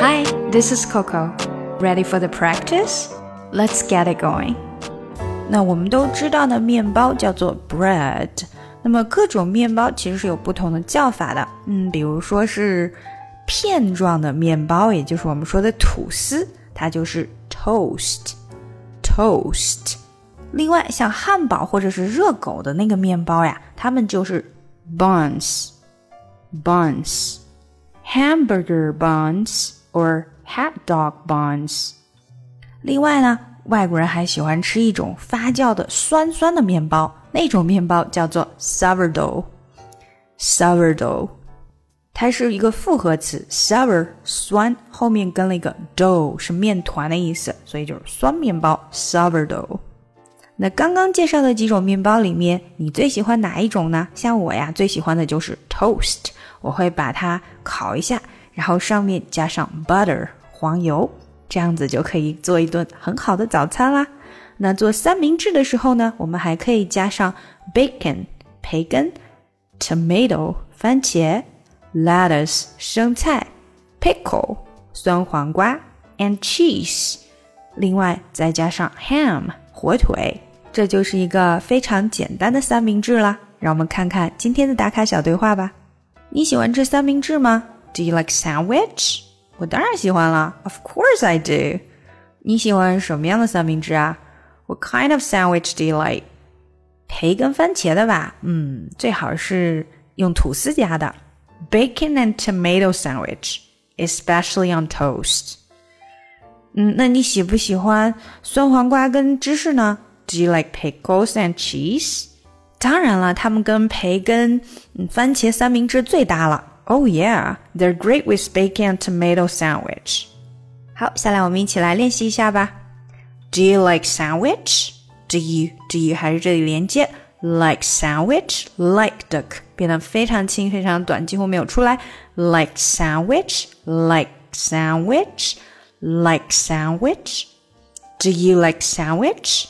Hi, this is Coco. Ready for the practice? Let's get it going. 那我们都知道的面包叫做 bread。那么各种面包其实是有不同的叫法的。嗯，比如说是片状的面包，也就是我们说的吐司，它就是 toast。toast。另外，像汉堡或者是热狗的那个面包呀，它们就是 buns。buns。 Or hot dog buns。另外呢，外国人还喜欢吃一种发酵的酸酸的面包，那种面包叫做 sourdough。sourdough，它是一个复合词，sour 酸，后面跟了一个 dough 是面团的意思，所以就是酸面包 sourdough。那刚刚介绍的几种面包里面，你最喜欢哪一种呢？像我呀，最喜欢的就是 toast，我会把它烤一下，然后上面加上 butter 黄油。这样子就可以做一顿很好的早餐啦。那做三明治的时候呢，我们还可以加上 bacon 培根、tomato 番茄、lettuce 生菜、pickle 酸黄瓜 and cheese，另外再加上 ham 火腿，这就是一个非常简单的三明治啦。让我们看看今天的打卡小对话吧。你喜欢吃三明治吗 ？Do you like sandwich？我当然喜欢了，Of course I do。你喜欢什么样的三明治啊？What kind of sandwich do you like？培根番茄的吧，嗯，最好是用吐司夹的。Bacon and tomato sandwich, especially on toast。嗯，那你喜不喜欢酸黄瓜跟芝士呢？Do you like pickles and cheese？当然了，它们跟培根、番茄三明治最搭了。 Oh yeah, they're great with bacon and tomato sandwich. 好，下来我们一起来练习一下吧。Do you like sandwich? Do you do you 还是这里连接 like sandwich like 的变得非常轻非常短，几乎没有出来。Like sandwich like sandwich like sandwich. Do you like sandwich?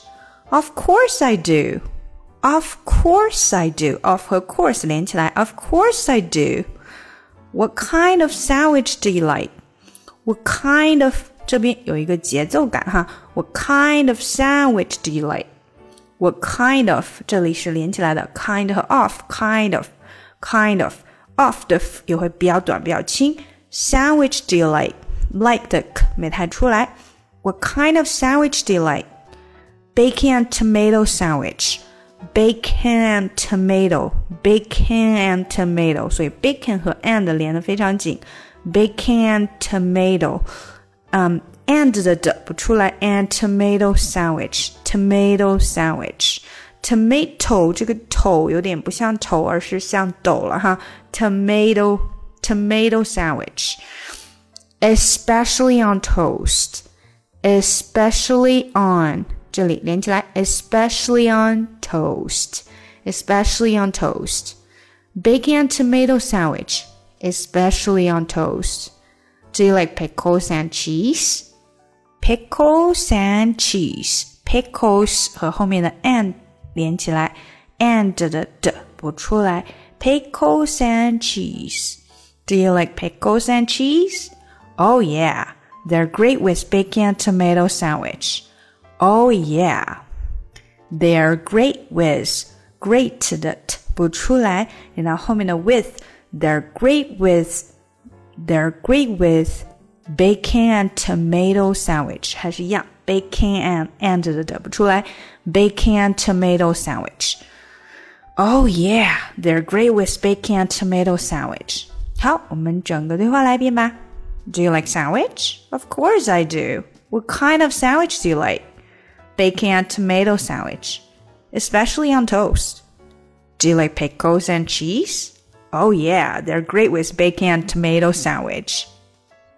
Of course I do. Of course I do. Of 和 course 连起来。Of course I do. What kind of sandwich do you like? What kind of 这边有一个节奏感哈。What kind of sandwich do you like? What kind of 这里是连起来的，kind 和 of，kind of kind of of 的也会比较短，比较轻。Sandwich do you like? Like 的没太出来。What kind of sandwich do you like? Bacon and tomato sandwich bacon and tomato, bacon and tomato，所以 bacon 和 and 连得非常紧，bacon and tomato，嗯、um,，and 的的不出来，and tomato sandwich，tomato sandwich，tomato 这个头有点不像头，而是像斗了哈，tomato tomato sandwich，especially on toast，especially on。 这里连起来，especially on toast, especially on toast. Bacon and tomato sandwich, especially on toast. Do you like pickles and cheese? Pickles and cheese. Pickles 和后面的 and 连起来，and 的的不出来。Pickles and cheese. Do you like pickles and cheese? Oh yeah, they're great with bacon and tomato sandwich. Oh yeah. They are great with great 的 t 不出来，然后后面的 with they're great with they're great with bacon and tomato sandwich 还是一样，bacon and and 的的不出来，bacon and tomato sandwich。Oh yeah, they're great with bacon and tomato sandwich. 好，我们整个对话来一遍吧。Do you like sandwich? Of course I do. What kind of sandwich do you like? Bacon and tomato sandwich, especially on toast. Do you like pickles and cheese? Oh yeah, they're great with bacon and tomato sandwich.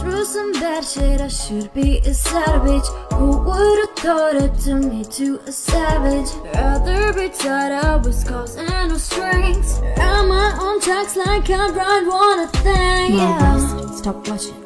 Through some bad shit. I should be a savage. Who would've thought it to me to a savage? Rather be tied up with scars and no strings. Around my own tracks like I ride one a thing. Yeah. Stop watching my neck. Explosive.